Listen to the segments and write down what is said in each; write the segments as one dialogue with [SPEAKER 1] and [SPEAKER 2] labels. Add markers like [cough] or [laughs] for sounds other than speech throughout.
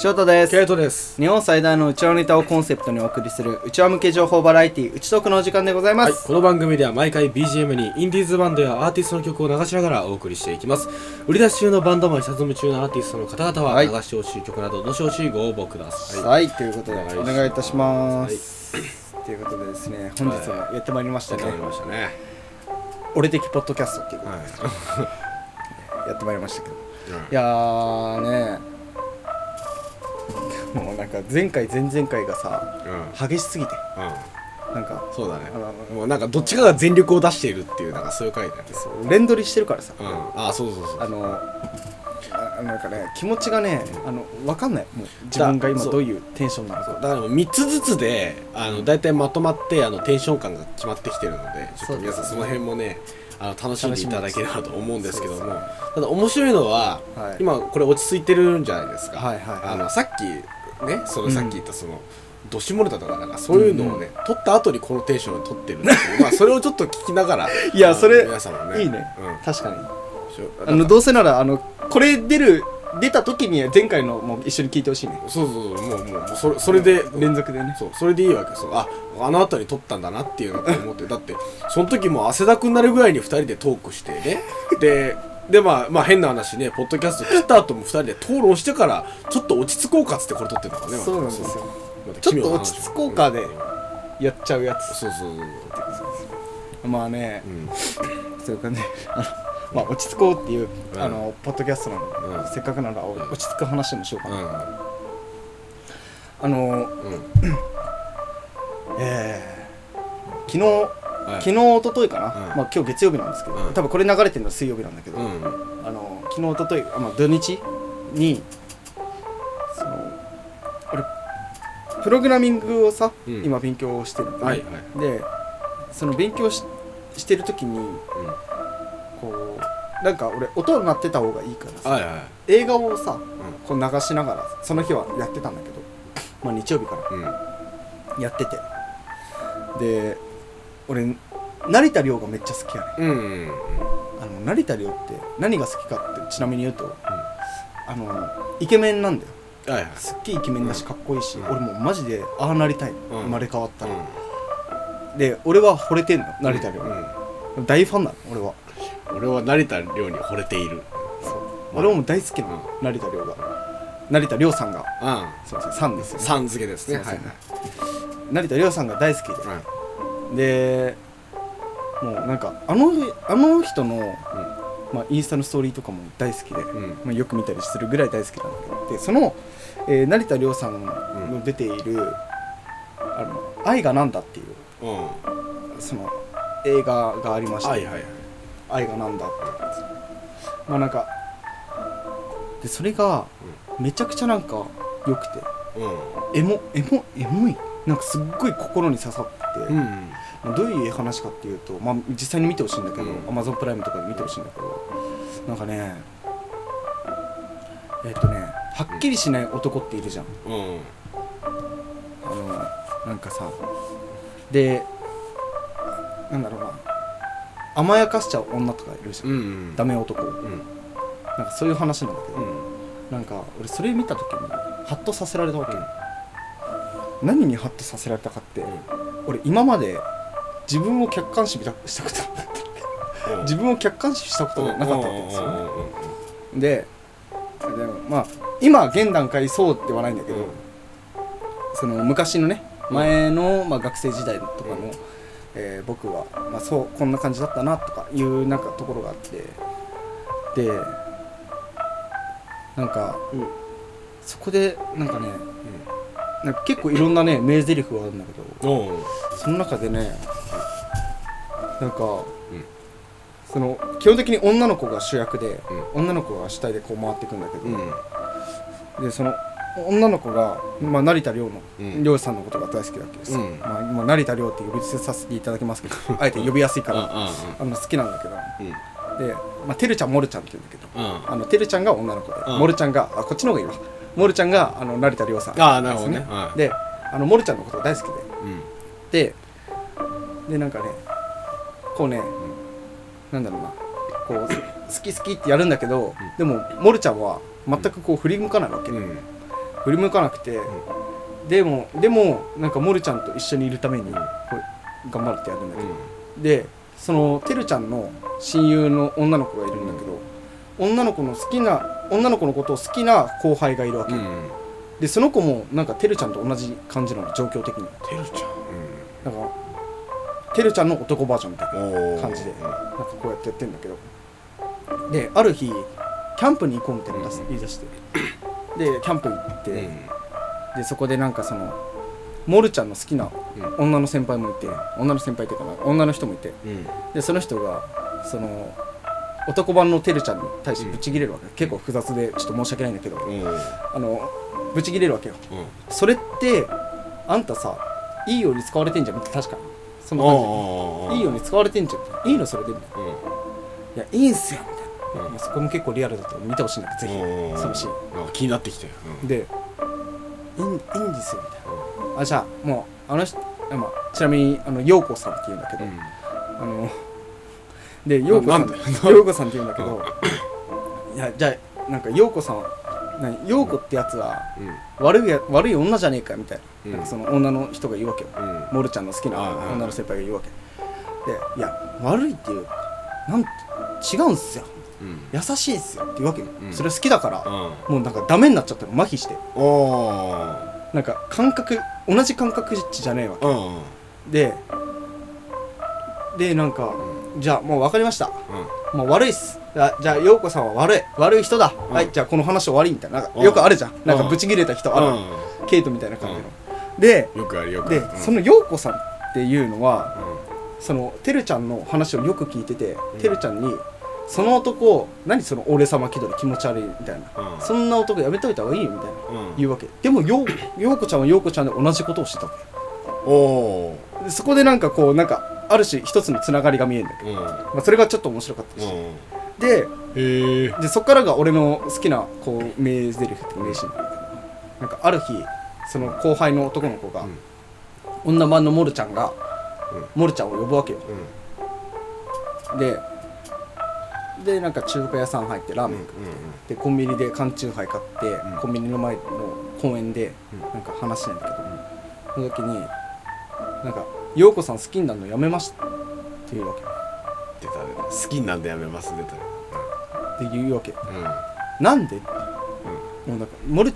[SPEAKER 1] 翔太です。
[SPEAKER 2] ケイトです。
[SPEAKER 1] 日本最大のうちわネタをコンセプトにお送りするうちわ向け情報バラエティうちトークのお時間でございま
[SPEAKER 2] はい、
[SPEAKER 1] す、
[SPEAKER 2] この番組では毎回 BGM にインディーズバンドやアーティストの曲を流しながらお送りしていきます。売り出し中のバンドマン下積み中のアーティストの方々は
[SPEAKER 1] はい。
[SPEAKER 2] 流してほしい曲などどしどしご応募ください、
[SPEAKER 1] はい、ということでお
[SPEAKER 2] お願い
[SPEAKER 1] いいたします、ということでですね本日もやってまいりましたね、
[SPEAKER 2] わかりましたね。
[SPEAKER 1] 俺的ポッドキャストっていうこと
[SPEAKER 2] はい。
[SPEAKER 1] でやってまいりましたけど。
[SPEAKER 2] うん
[SPEAKER 1] いやーねもうなんか前回前々回がさ
[SPEAKER 2] うん。
[SPEAKER 1] 激しすぎて。
[SPEAKER 2] うん。
[SPEAKER 1] なんか
[SPEAKER 2] そうだね。もうなんかどっちかが全力を出しているっていうなんかそういう回だね。
[SPEAKER 1] 連取りしてるからさ。
[SPEAKER 2] うん。あそうそうそう。
[SPEAKER 1] あのあなんかね気持ちがねあの分かんない。もう自分が今どういうテンションなのか。
[SPEAKER 2] だからもう3つずつであの大体まとまってあのテンション感が決まってきてるのでちょっと皆さんその辺もねあの楽しんでいただければと思うんですけども。ただ面白いのは、
[SPEAKER 1] はい。
[SPEAKER 2] 今これ落ち着いてるんじゃないですか、あのさっきねそのさっき言ったその、どしもれたとかなんかそういうのをね、撮った後にこのテンションで撮ってるっていう。まあそれをちょっと聞きながら。
[SPEAKER 1] いやそれ
[SPEAKER 2] 皆様ね。
[SPEAKER 1] いいね。
[SPEAKER 2] うん。
[SPEAKER 1] 確かに。あのどうせならあのこれ出る出た時に前回のも一緒に聞いてほしいね。
[SPEAKER 2] そうそうそうもうもうそれそれで
[SPEAKER 1] 連続でね。
[SPEAKER 2] そうそれでいいわけそうああの辺り撮ったんだなっていうのを思って。だってその時も汗だくになるぐらいに2人でトークしてね。ででまあまあ変な話ねポッドキャスト切った後も2人で討論してからちょっと落ち着こうかっつってこれ撮ってたからね
[SPEAKER 1] そうなんですよ。
[SPEAKER 2] また
[SPEAKER 1] ちょっと落ち着こうかでやっちゃうやつ。
[SPEAKER 2] そうそうそう
[SPEAKER 1] まあね
[SPEAKER 2] そううん。
[SPEAKER 1] そういう感じ。あのまあ落ち着こうっていう
[SPEAKER 2] うん。
[SPEAKER 1] あのポッドキャストなの
[SPEAKER 2] うん。
[SPEAKER 1] でせっかくなら落ち着く話でもしようかな。
[SPEAKER 2] う
[SPEAKER 1] あの
[SPEAKER 2] んうん。
[SPEAKER 1] えー昨日
[SPEAKER 2] はい
[SPEAKER 1] 昨日一昨日かな、
[SPEAKER 2] うん。
[SPEAKER 1] まあ今日月曜日なんですけど、
[SPEAKER 2] うん。
[SPEAKER 1] 多分これ流れてるのは水曜日なんだけど、
[SPEAKER 2] うん。
[SPEAKER 1] あの昨日一昨日あまあ土日にその俺プログラミングをさ、
[SPEAKER 2] うん。
[SPEAKER 1] 今勉強してるんだね。
[SPEAKER 2] はいはい。
[SPEAKER 1] でその勉強ししてる時にこうなんか俺音鳴ってた方がいいからさ、
[SPEAKER 2] はいはい
[SPEAKER 1] 映画をさ
[SPEAKER 2] う
[SPEAKER 1] こう流しながらその日はやってたんだけど、まあ、日曜日からやってて。で俺成田凌がめっちゃ好きやね
[SPEAKER 2] うん。うん。
[SPEAKER 1] あの成田凌って何が好きかってちなみに言うと、あのイケメンなんだよ。
[SPEAKER 2] はいはい。
[SPEAKER 1] すっげえイケメンだしかっこいいし、
[SPEAKER 2] うん。
[SPEAKER 1] 俺もうマジでああなりたい、
[SPEAKER 2] うん。
[SPEAKER 1] 生まれ変わったら、
[SPEAKER 2] う
[SPEAKER 1] で俺は惚れてんの成田凌、
[SPEAKER 2] ん。
[SPEAKER 1] 大ファンなの俺は。
[SPEAKER 2] 俺は成田凌に惚れている。
[SPEAKER 1] そう。
[SPEAKER 2] うん
[SPEAKER 1] 俺も大好きなの、成田凌が。成田凌さんが
[SPEAKER 2] うん。
[SPEAKER 1] すいませんさんですよ、ね、
[SPEAKER 2] さん付けですね。はい。
[SPEAKER 1] 成田凌さんが大好きで。
[SPEAKER 2] はい。
[SPEAKER 1] でもうなんかあのあの人の、まあ、インスタのストーリーとかも大好きで、
[SPEAKER 2] うん。
[SPEAKER 1] まあ、よく見たりするぐらい大好きなんだけどでその、えー成田凌さんの出ている「あの愛がなんだ」っていう
[SPEAKER 2] うん。うん
[SPEAKER 1] その映画がありまして、
[SPEAKER 2] はいはいはい。
[SPEAKER 1] 愛がなんだってまあなんかでそれがめちゃくちゃなんか良くて
[SPEAKER 2] うん。
[SPEAKER 1] エモエモエモい。なんかすっごい心に刺さってて、
[SPEAKER 2] うん。
[SPEAKER 1] まあどういう話かっていうと、まあ、実際に見てほしいんだけど、
[SPEAKER 2] うん。
[SPEAKER 1] Amazon プライムとかで見てほしいんだけどなんかねえっ、とねはっきりしない男っているじゃん。
[SPEAKER 2] うん。
[SPEAKER 1] あのなんかさでなんだろうな甘やかしちゃう女とかいるじゃん、
[SPEAKER 2] うん
[SPEAKER 1] ダメ男
[SPEAKER 2] うん。
[SPEAKER 1] なんかそういう話なんだけど、
[SPEAKER 2] うん。
[SPEAKER 1] なんか俺それ見た時にハッとさせられたわけよ、何にハッとさせられたかって、俺今まで自分を客観視したしたことなかった。
[SPEAKER 2] うん。
[SPEAKER 1] 自分を客観視したことがなかったわけですよ、ね、ででもまあ今現段階そうではないんだけど、その昔のね前の、まあ、学生時代とかの、
[SPEAKER 2] うん。
[SPEAKER 1] えー僕は、まあ、そうこんな感じだったなとかいうなんかところがあって。でなんか
[SPEAKER 2] うん。
[SPEAKER 1] そこでなんかねなんか結構いろんなね名台詞があるんだけど
[SPEAKER 2] うん。
[SPEAKER 1] その中でねなんか、
[SPEAKER 2] ん。
[SPEAKER 1] その基本的に女の子が主役で、
[SPEAKER 2] う
[SPEAKER 1] 女の子が主体でこう回っていくんだけど、
[SPEAKER 2] うん。
[SPEAKER 1] でその女の子が、まあ、成田凌の
[SPEAKER 2] うん。
[SPEAKER 1] 凌さんのことが大好きだわけです。よ、
[SPEAKER 2] うん。
[SPEAKER 1] まあ、今成田凌って呼び捨てさせていただきますけど [laughs] あえて呼びやすいからあの好きなんだけど。で、まあ、てるちゃんもるちゃんって言うんだけど
[SPEAKER 2] うん。
[SPEAKER 1] あのてるちゃんが女の子で、
[SPEAKER 2] うん。
[SPEAKER 1] もるちゃんがあこっちの方がいいわもるちゃんがあの成田凌さん
[SPEAKER 2] ああなるほどね。
[SPEAKER 1] です
[SPEAKER 2] はい。
[SPEAKER 1] であのもるちゃんのことが大好きで。
[SPEAKER 2] うん。
[SPEAKER 1] ででなんかねこうね、なんだろうな。こう好き好きってやるんだけど、でもモルちゃんは全くこう振り向かないわけ、
[SPEAKER 2] うん。
[SPEAKER 1] 振り向かなくて、でもでもなんかモルちゃんと一緒にいるためにこう頑張るってやるんだけど、でそのてるちゃんの親友の女の子がいるんだけど、女の子の好きな女の子のことを好きな後輩がいるわけ、
[SPEAKER 2] うん。
[SPEAKER 1] でその子もなんかてるちゃんと同じ感じなの状況的に。
[SPEAKER 2] てるち
[SPEAKER 1] なんかてるちゃんの男バージョンみたいな感じでなんかこうやってやってんだけど。である日キャンプに行こうみたいな言い出して。でキャンプ行って、
[SPEAKER 2] うん。
[SPEAKER 1] でそこでなんかそのモルちゃんの好きな
[SPEAKER 2] うん
[SPEAKER 1] 女の先輩もいて女の先輩っていうかな女の人もいて。
[SPEAKER 2] うん。
[SPEAKER 1] でその人がその男版のてるちゃんに対してブチギレるわけ、結構複雑でちょっと申し訳ないんだけど、
[SPEAKER 2] うん。
[SPEAKER 1] あのブチギレるわけよ。
[SPEAKER 2] うん。
[SPEAKER 1] それってあんたさいいように使われてんじゃん確か。そんな感じ。いいように使われてんじゃん。いいのそれでみたいな。いやいいんすよみたいな、そこも結構リアルだったら見てほしいんだけどぜひそのシーン。
[SPEAKER 2] 気になってきたよ
[SPEAKER 1] でいいいいんですよみたいな。あじゃあもうあの人、まあ、ちなみにあの陽子さんって言うんだけど、
[SPEAKER 2] うん。
[SPEAKER 1] あので陽子さん。[laughs] 陽子さんって言うんだけどいやじゃあなんか陽子さんは何？陽子ってやつは
[SPEAKER 2] うん。
[SPEAKER 1] 悪いや悪い女じゃねえかみたいな,、
[SPEAKER 2] うん。
[SPEAKER 1] なんかその女の人が言うわけよ。
[SPEAKER 2] うん。
[SPEAKER 1] モルちゃんの好きな女の先輩が言うわけ。でいや悪いっていうなん違うんすよ。
[SPEAKER 2] うん。
[SPEAKER 1] 優しいっすよって言うわけよ、
[SPEAKER 2] うん。
[SPEAKER 1] それ好きだから、
[SPEAKER 2] うん。
[SPEAKER 1] もうなんかダメになっちゃったの。麻痺して。
[SPEAKER 2] お
[SPEAKER 1] なんか感覚同じ感覚値じゃねえわけ。ででなんか、じゃあもう分かりました。もう悪いっす。あじゃあ陽子さんは悪い。悪い人だ、
[SPEAKER 2] うん。
[SPEAKER 1] はいじゃあこの話終わりみたいな。なんか
[SPEAKER 2] うん。
[SPEAKER 1] よくあるじゃん、なんか
[SPEAKER 2] うん。
[SPEAKER 1] ブチギレた人ある、
[SPEAKER 2] う
[SPEAKER 1] ケイトみたいな感じの、で
[SPEAKER 2] ん。よくあるよくあ
[SPEAKER 1] で
[SPEAKER 2] る、
[SPEAKER 1] その陽子さんっていうのは
[SPEAKER 2] う
[SPEAKER 1] そのてるちゃんの話をよく聞いてて、
[SPEAKER 2] うん。
[SPEAKER 1] てるちゃんにその男何その俺様気取り気持ち悪いみたいな、
[SPEAKER 2] うん。
[SPEAKER 1] そんな男やめといた方がいいよみたいな、
[SPEAKER 2] んうん。
[SPEAKER 1] 言うわけ。でもよ陽子ちゃんは陽子ちゃんで同じことをしてた。わ
[SPEAKER 2] おお
[SPEAKER 1] けでそこでなんかこうなんかある種一つのつながりが見えるんだけど、
[SPEAKER 2] うん。
[SPEAKER 1] まあ、それがちょっと面白かったし、
[SPEAKER 2] うん。
[SPEAKER 1] ででそっからが俺の好きなこう名台詞っていうか名シーンなんだけどなんかある日その後輩の男の子が、
[SPEAKER 2] うん。
[SPEAKER 1] 女版のモルちゃんが、
[SPEAKER 2] うん。
[SPEAKER 1] モルちゃんを呼ぶわけよ。
[SPEAKER 2] うん。
[SPEAKER 1] ででなんか中華屋さん入ってラーメン食って、でコンビニで缶チューハイ買って、
[SPEAKER 2] うん。
[SPEAKER 1] コンビニの前の公園で
[SPEAKER 2] うん。
[SPEAKER 1] なんか話してんだけど、その時になんか「陽子さん好きになるのやめました」って言うわけ。
[SPEAKER 2] 出た出た好きになんでやめます出た
[SPEAKER 1] って言うわけ。
[SPEAKER 2] うん
[SPEAKER 1] なん。でもうなんかモル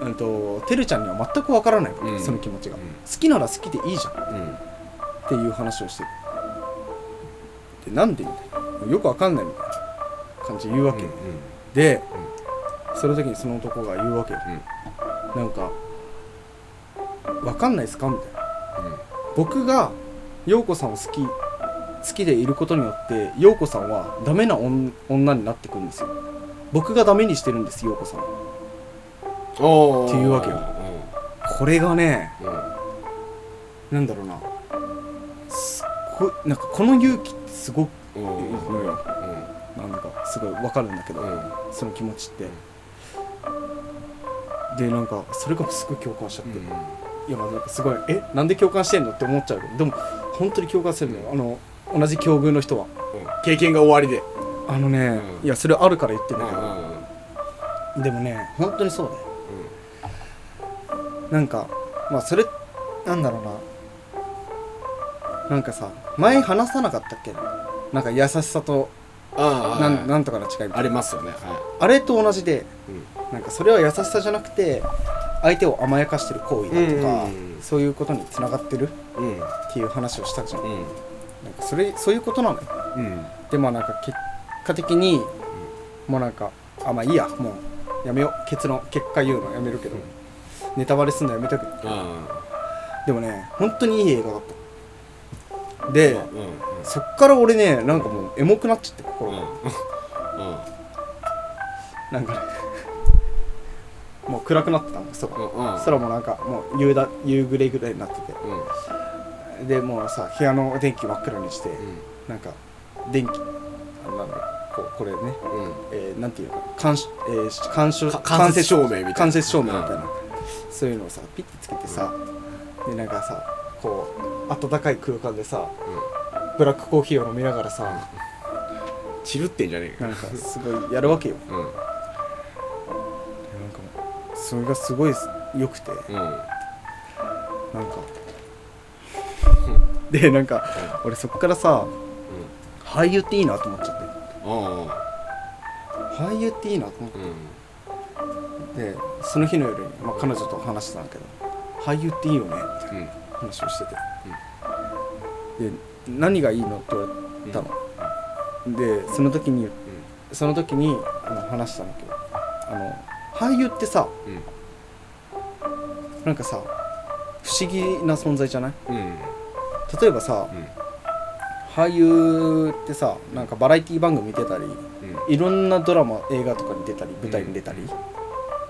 [SPEAKER 1] うんとてるちゃんには全くわからないわけ、
[SPEAKER 2] うん。
[SPEAKER 1] その気持ちが、
[SPEAKER 2] うん。
[SPEAKER 1] 好きなら好きでいいじゃん。
[SPEAKER 2] うん。うん
[SPEAKER 1] っていう話をして。でなんでみたいな。よくわかんないみたいな感じで言うわけ、
[SPEAKER 2] うん
[SPEAKER 1] で、その時にその男が言うわけよ、なんか「わかんないですか?」みたいな僕が陽子さんを好き好きでいることによって陽子さんはダメな女女になってくるんですよ。僕がダメにしてるんです陽子さんっていうわけよ。これがね
[SPEAKER 2] うん。うん
[SPEAKER 1] なんだろうな。すっごいなんかこの勇気ってすごくのよ。なんだかすごいわかるんだけど、
[SPEAKER 2] うん。
[SPEAKER 1] その気持ちって、でなんかそれがすごい共感しちゃって、いやまあなんかすごいえなんで共感してんのって思っちゃうけどでも本当に共感してるのよ。あの同じ境遇の人は。
[SPEAKER 2] 経験が終わりで。
[SPEAKER 1] あのね、
[SPEAKER 2] うん。
[SPEAKER 1] いやそれあるから言ってんだけど、
[SPEAKER 2] う
[SPEAKER 1] でもね本当にそうだよ。なんかまあそれなんだろうな。なんかさ前話さなかったっけ？なんか優しさと
[SPEAKER 2] あ
[SPEAKER 1] なんなんとかの違い
[SPEAKER 2] ありますよね。は
[SPEAKER 1] あれと同じで
[SPEAKER 2] い
[SPEAKER 1] なんかそれは優しさじゃなくて相手を甘やかしてる行為だとか、
[SPEAKER 2] うん。
[SPEAKER 1] そういうことにつながってる
[SPEAKER 2] うん
[SPEAKER 1] っていう話をしたじゃん,、
[SPEAKER 2] うん。
[SPEAKER 1] なんかそれそういうことなのよ。
[SPEAKER 2] うん。
[SPEAKER 1] でまあなんか結果的にもうなんかあまあいいやもうやめよう。結論結果言うのやめるけど、ネタバレすんのやめとく
[SPEAKER 2] あ
[SPEAKER 1] でもね本当にいい映画だった。
[SPEAKER 2] あ
[SPEAKER 1] で、
[SPEAKER 2] うんうん
[SPEAKER 1] そっから俺ねなんかもうエモくなっちゃって心が、
[SPEAKER 2] うん。
[SPEAKER 1] なんかねもう暗くなってたの空、
[SPEAKER 2] うんうん。
[SPEAKER 1] 空もなんかもう夕だ夕暮れぐらいになってて。
[SPEAKER 2] うん。
[SPEAKER 1] でもうさ部屋の電気真っ暗にして、
[SPEAKER 2] うん。
[SPEAKER 1] なんか電気なんだこうこれね、
[SPEAKER 2] うん。
[SPEAKER 1] えー、なんていうのか監視、えー、監視
[SPEAKER 2] か間接照明みたいな。
[SPEAKER 1] 間接照明みたいな、そういうのをさピッてつけてさ、でなんかさこう暖かい空間でさブラックコーヒーを飲みながらさ、
[SPEAKER 2] チルってんじゃねえか
[SPEAKER 1] なんかすごいやるわけよそれがすごい良くて。
[SPEAKER 2] うん
[SPEAKER 1] なん。かでなんか俺そっからさ俳優っていいなと思っちゃって。
[SPEAKER 2] あ
[SPEAKER 1] 俳優っていいなと思って。その日の夜に、まあ、彼女と話してたんだけど俳優っていいよねって
[SPEAKER 2] うん。
[SPEAKER 1] 話をしてて、で何がいいのって言われたの、でその時にその時にあの話したんだけどあの俳優ってさ
[SPEAKER 2] うん。
[SPEAKER 1] なんかさ不思議な存在じゃない？
[SPEAKER 2] うん。うん
[SPEAKER 1] 例えばさ俳優ってさなんかバラエティ番組出たり
[SPEAKER 2] うん。
[SPEAKER 1] いろんなドラマ映画とかに出たり舞台に出たり、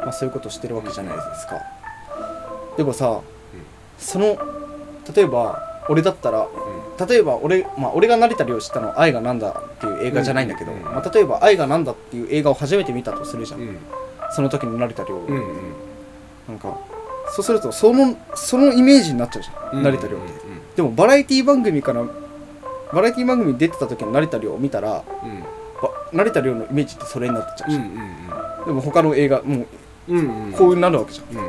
[SPEAKER 1] まあ、そういうことしてるわけじゃないですか。でもさその例えば俺だったら例えば俺,、まあ、俺が成田凌知ったのは「愛がなんだ」っていう映画じゃないんだけど、
[SPEAKER 2] うん。
[SPEAKER 1] まあ、例えば「愛がなんだ」っていう映画を初めて見たとするじゃん、
[SPEAKER 2] うん
[SPEAKER 1] その時の成田凌、
[SPEAKER 2] うんうん。
[SPEAKER 1] なんかそうするとそのそのイメージになっちゃうじゃん、成田凌って、でもバラエティ番組からバラエティ番組に出てた時の成田凌を見たら
[SPEAKER 2] うん。
[SPEAKER 1] ば成田凌のイメージってそれになっちゃうじゃん、
[SPEAKER 2] うんうん
[SPEAKER 1] でも他の映画もう
[SPEAKER 2] うんうん。
[SPEAKER 1] なるわけじゃん、
[SPEAKER 2] うん。
[SPEAKER 1] で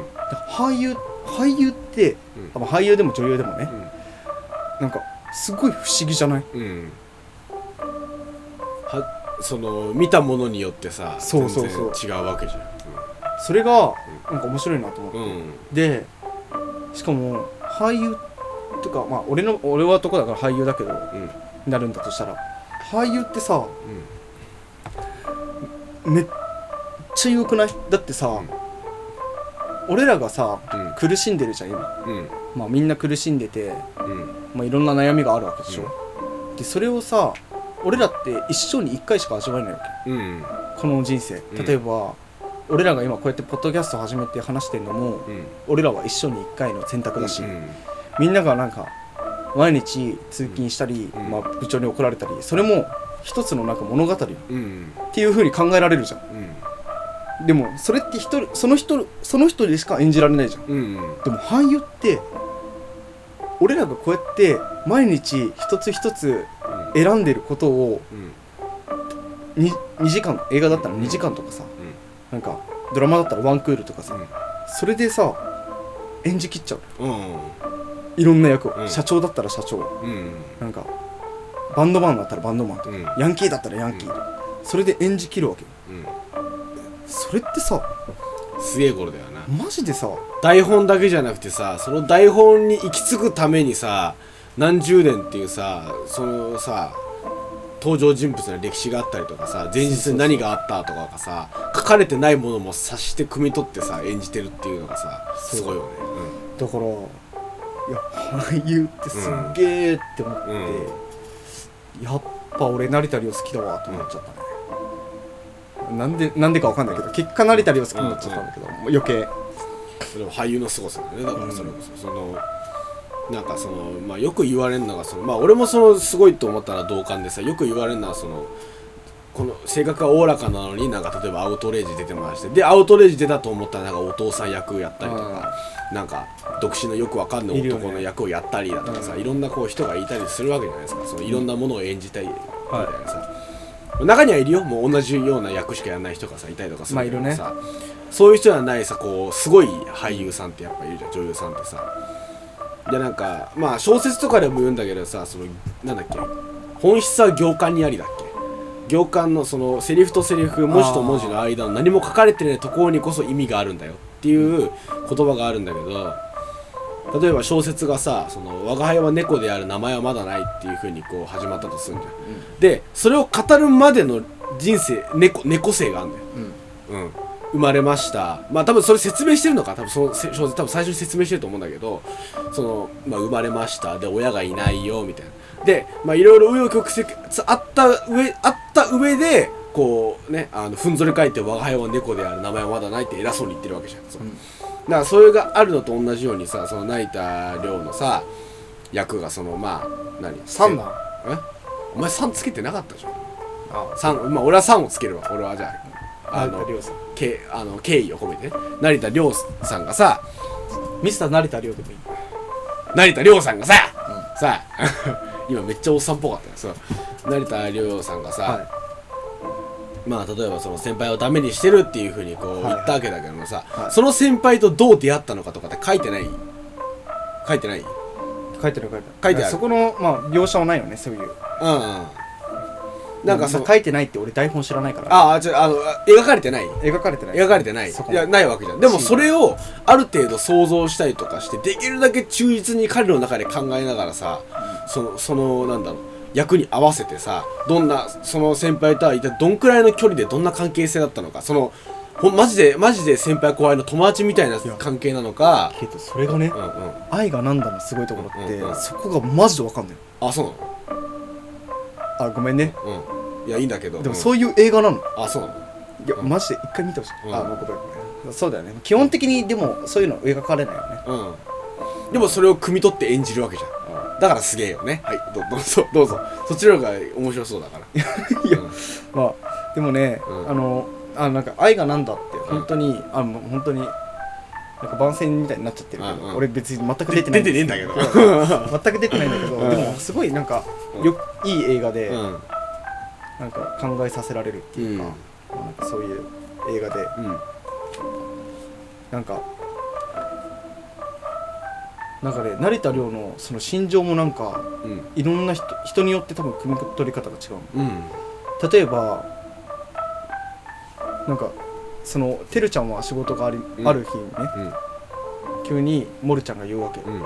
[SPEAKER 1] 俳優俳優って、
[SPEAKER 2] うん。
[SPEAKER 1] 俳優でも女優でもね、
[SPEAKER 2] うん。
[SPEAKER 1] なんかすごい不思議じゃない？
[SPEAKER 2] うん。はその見たものによってさ
[SPEAKER 1] そうそうそう。
[SPEAKER 2] 全然違うわけじゃ
[SPEAKER 1] それがなんか面白いなと思って、
[SPEAKER 2] んうん。
[SPEAKER 1] でしかも俳優とかまあ俺の俺は男だから俳優だけど
[SPEAKER 2] うん。
[SPEAKER 1] なるんだとしたら俳優ってさ
[SPEAKER 2] うん。
[SPEAKER 1] めっちゃ良くない？だってさ、
[SPEAKER 2] ん。
[SPEAKER 1] 俺らがさ
[SPEAKER 2] うん。
[SPEAKER 1] 苦しんでるじゃん今。
[SPEAKER 2] うん。
[SPEAKER 1] まあみんな苦しんでて、
[SPEAKER 2] うん。
[SPEAKER 1] まあ、いろんな悩みがあるわけでしょ、でそれをさ俺らって一生に一回しか味わえないわけ。
[SPEAKER 2] うん。
[SPEAKER 1] この人生。
[SPEAKER 2] うん。
[SPEAKER 1] 例えば、俺らが今こうやってポッドキャスト始めて話してるのも
[SPEAKER 2] うん。
[SPEAKER 1] 俺らは一生に一回の選択だし、
[SPEAKER 2] うん
[SPEAKER 1] みんながなんか毎日通勤したり、
[SPEAKER 2] うん。
[SPEAKER 1] まあ、部長に怒られたりそれも一つのなんか物語。っ
[SPEAKER 2] うん。
[SPEAKER 1] ていう風に考えられるじゃん。
[SPEAKER 2] うん。
[SPEAKER 1] でもそれって一人その人その人でしか演じられないじゃん。
[SPEAKER 2] うん。
[SPEAKER 1] でも俳優って俺らがこうやって毎日一つ一つ選んでることを
[SPEAKER 2] うん。
[SPEAKER 1] 2, 2時間映画だったら2時間とかさなんかドラマだったらワンクールとかさ、それでさ演じきっちゃう。
[SPEAKER 2] うん
[SPEAKER 1] いろんな役を、
[SPEAKER 2] うん。
[SPEAKER 1] 社長だったら社長。
[SPEAKER 2] うん
[SPEAKER 1] なんかバンドマンだったらバンドマンとか、
[SPEAKER 2] うん。
[SPEAKER 1] ヤンキーだったらヤンキーとか、それで演じきるわけそれってさ
[SPEAKER 2] すげえ頃だよな。
[SPEAKER 1] マジでさ
[SPEAKER 2] 台本だけじゃなくてさその台本に行き着くためにさ何十年っていうさそのさ登場人物の歴史があったりとかさ前日に何があったとかがさ書かれてないものも察して汲み取ってさ演じてるっていうのがさすごいよね。
[SPEAKER 1] だからいや俳優ってすっげえって思って、やっぱ俺成田凌好きだわと思っちゃったね、なんでなんでかわかんないけど結果成田凌好きになっちゃったんだけど、余計。
[SPEAKER 2] うん。それも俳優の凄さだよね。だからそれこそ、そのなんかそのまあよく言われるのがそのまあ俺もそのすごいと思ったら同感でさよく言われるのはそのこの性格がおおらかなのになんか例えばアウトレイジ出てましてでアウトレイジ出たと思ったらなんかお父さん役やったりとかなんか独身のよくわかんない男の役をやったりだとかさ、
[SPEAKER 1] うん。
[SPEAKER 2] いろんなこう人がいたりするわけじゃないですか。そのいろんなものを演じたいみたいなさ、中にはいるよ。もう同じような役しかやらない人がさいたりとかするけど
[SPEAKER 1] まあいる
[SPEAKER 2] さ、そういう人じゃないさこうすごい俳優さんってやっぱいるじゃん。女優さんってさでなんかまあ小説とかでも言うんだけどさそのなんだっけ本質は行間にありだっけ。行間のそのセリフとセリフ文字と文字の間の何も書かれてないところにこそ意味があるんだよ。っていう言葉があるんだけど例えば小説がさ「その我が輩は猫である名前はまだない」っていう風にこう始まったとするんじゃん、でそれを語るまでの人生猫猫生があるんだよ。
[SPEAKER 1] うん。
[SPEAKER 2] うん、生まれました。まあ多分それ説明してるのか。多分そのせ小説多分最初に説明してると思うんだけどその、まあ、生まれました。で親がいないよみたいな。でまあいろいろ紆余曲折あった上あった上でこうねあのふんぞり返って我が輩は猫である。名前はまだないって偉そうに言ってるわけじゃん。そう。
[SPEAKER 1] うん。
[SPEAKER 2] だからそれがあるのと同じようにさその成田凌のさ役がそのまあ何？
[SPEAKER 1] 三男？
[SPEAKER 2] え？お前3つけてなかったでしょ
[SPEAKER 1] あ
[SPEAKER 2] 三まあ俺は3をつけるわ。俺はじゃああの
[SPEAKER 1] 成田凌さん
[SPEAKER 2] けあの敬意を込めてね。成田凌さんがさ
[SPEAKER 1] ミスター成田凌でもいい。
[SPEAKER 2] 成田凌さんがさ、さ [laughs] 今めっちゃおっさんっぽかったよそう成田凌さんがさ、
[SPEAKER 1] は
[SPEAKER 2] まあ例えばその先輩をダメにしてるっていうふうにこう
[SPEAKER 1] はい。
[SPEAKER 2] 言ったわけだけどもさ、
[SPEAKER 1] はい。
[SPEAKER 2] その先輩とどう出会ったのかとかって書いてない？書いてない？
[SPEAKER 1] 書いてる書いてる。
[SPEAKER 2] 書いてある。
[SPEAKER 1] そこのまあ描写はないよねそういう。
[SPEAKER 2] うんうんなんかその
[SPEAKER 1] 書いてないって俺台本知らないから。
[SPEAKER 2] ああちょあのあ描かれてない。
[SPEAKER 1] 描かれてない。
[SPEAKER 2] 描かれてない。
[SPEAKER 1] そこ
[SPEAKER 2] いやないわけじゃん。でもそれをある程度想像したりとかしてできるだけ忠実に彼の中で考えながらさそのそのなんだろう。役に合わせてさどんなその先輩とは一体どんくらいの距離でどんな関係性だったのか。そのほんマジでマジで先輩後輩の友達みたいな関係なのか。
[SPEAKER 1] けどそれがね
[SPEAKER 2] うんうん。
[SPEAKER 1] 愛がなんだのすごいところって
[SPEAKER 2] うんうん。
[SPEAKER 1] そこがマジでわかんない
[SPEAKER 2] あそう
[SPEAKER 1] あごめんね。
[SPEAKER 2] なのうんいやいいんだけど。
[SPEAKER 1] でもそういう映画なの？
[SPEAKER 2] あそう。なの
[SPEAKER 1] いや
[SPEAKER 2] うん
[SPEAKER 1] マジで一回見てほしい。
[SPEAKER 2] うん。
[SPEAKER 1] あもうごめんごめんそうだよね。基本的にでもそういうの描かれないよね。
[SPEAKER 2] うん。でもそれを汲み取って演じるわけじゃん。だからすげえよね。はい。どどうぞ。[laughs] どうぞ。そっちの方が面白そうだから。
[SPEAKER 1] いや
[SPEAKER 2] うん
[SPEAKER 1] まあでもね、
[SPEAKER 2] うん。
[SPEAKER 1] あのあなんか愛がなんだって本当に、あもう本当になんか番宣みたいになっちゃってるけど、
[SPEAKER 2] うんうん。
[SPEAKER 1] 俺別に全く出てない
[SPEAKER 2] 出てねえんだけど。[laughs]
[SPEAKER 1] 全く出てないんだけど、
[SPEAKER 2] うん。
[SPEAKER 1] でもすごいなんかよいい映画で、
[SPEAKER 2] うん
[SPEAKER 1] なんか考えさせられるっていうか、なんかそういう映画で。
[SPEAKER 2] うん。
[SPEAKER 1] なんかなんかね成田凌のその心情もなんか
[SPEAKER 2] うん。
[SPEAKER 1] いろんな人人によって多分汲み取り方が違うの。
[SPEAKER 2] うん。
[SPEAKER 1] 例えばなんかそのてるちゃんは仕事があり、
[SPEAKER 2] うん。
[SPEAKER 1] ある日にね
[SPEAKER 2] うん。
[SPEAKER 1] 急にもるちゃんが言うわけ、
[SPEAKER 2] うん。
[SPEAKER 1] なん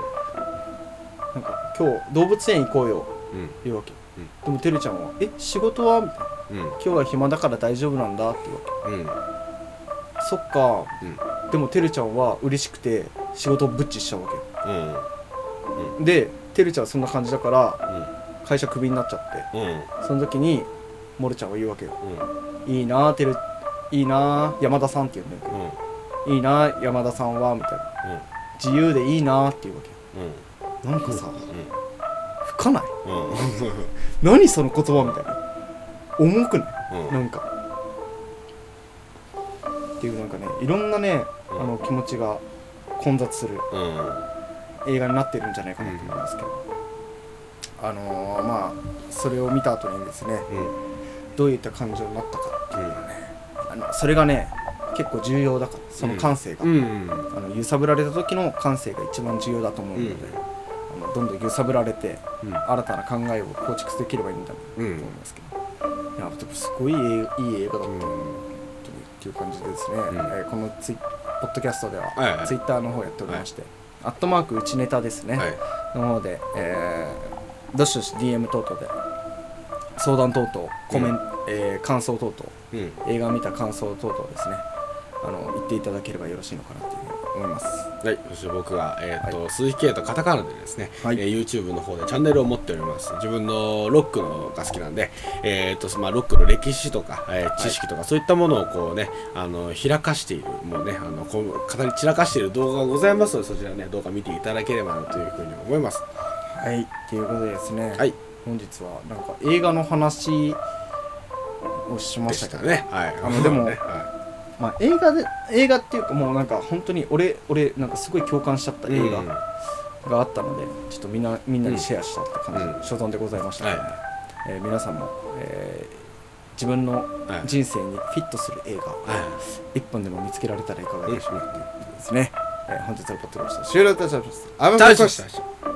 [SPEAKER 1] か今日動物園行こうよ。
[SPEAKER 2] うん。
[SPEAKER 1] 言うわけ、
[SPEAKER 2] うん
[SPEAKER 1] でもてるちゃんは「え仕事は?」みたいな。
[SPEAKER 2] うん「
[SPEAKER 1] 今日は暇だから大丈夫なんだ」って言うわ
[SPEAKER 2] うん。
[SPEAKER 1] けそっか。
[SPEAKER 2] うん。
[SPEAKER 1] でもてるちゃんは嬉しくて仕事をブッチしちゃうわ
[SPEAKER 2] うん。
[SPEAKER 1] けでてるちゃんはそんな感じだから会社クビになっちゃって。
[SPEAKER 2] うん。うん
[SPEAKER 1] その時にもるちゃんは言うわけよ。
[SPEAKER 2] うん「
[SPEAKER 1] いいなあてるいいなあ山田さん」って言うんだけど「いいなあ山田さんは」みたいな「自由でいいなあ」って言うわけなんかさ吹かない。何その言葉みたいな。重くない？なんか。っていうなんかねいろんなねあの気持ちが混雑する映画になってるんじゃないかなと思いますけど、あのーまあそれを見た後にですねどういった感情になったかっていうのはねあのそれがね結構重要だからその感性が、
[SPEAKER 2] うん。
[SPEAKER 1] あの揺さぶられた時の感性が一番重要だと思うので、どんどん揺さぶられて
[SPEAKER 2] うん。
[SPEAKER 1] 新たな考えを構築できればいいんだと思いますけど、いやでもすごいいいいい映画だった、本当にっていう感じでですね、
[SPEAKER 2] ん。
[SPEAKER 1] えーこのツイポッドキャストでは、
[SPEAKER 2] はいはい。
[SPEAKER 1] ツイッターの方やっておりまして、アットマークうちネタですね、
[SPEAKER 2] はい。
[SPEAKER 1] の方で、えー、どしどし DM 等々で相談等々コメン、えー感想等々
[SPEAKER 2] うん。
[SPEAKER 1] 映画を見た感想等々ですね。あの言っていただければよろしいのかなというふうに思います
[SPEAKER 2] はい、そして僕が、えーと鈴木圭とカタカナでですね、
[SPEAKER 1] はい。
[SPEAKER 2] えー YouTube の方でチャンネルを持っております。自分のロックのが好きなんで、えーとまあ、ロックの歴史とか、えー知識とか、そういったものをこうねあの開かしているもうねあのこう語り散らかしている動画がございますのでそちらね動画見ていただければなというふうに思います。
[SPEAKER 1] はい。ということでですね、
[SPEAKER 2] はい。
[SPEAKER 1] 本日はなんか映画の話をしま
[SPEAKER 2] で
[SPEAKER 1] しけど。
[SPEAKER 2] ね。はい。
[SPEAKER 1] あのでも
[SPEAKER 2] ね [laughs] は
[SPEAKER 1] まあ、映画で映画っていうかもうなんか本当に俺俺なんかすごい共感しちゃった
[SPEAKER 2] い
[SPEAKER 1] 映画
[SPEAKER 2] うん
[SPEAKER 1] があったので、ちょっとみんなみんなにシェアしたって感じ、
[SPEAKER 2] うん。
[SPEAKER 1] 所存でございました、
[SPEAKER 2] はい。
[SPEAKER 1] えー皆さんも、えー自分の
[SPEAKER 2] はい。
[SPEAKER 1] 人生にフィットする映画、
[SPEAKER 2] は
[SPEAKER 1] 一本でも見つけられたらいかがでしょうかということですね、えー本日のポッドキャスト終了いたします。あり
[SPEAKER 2] い
[SPEAKER 1] がとうございました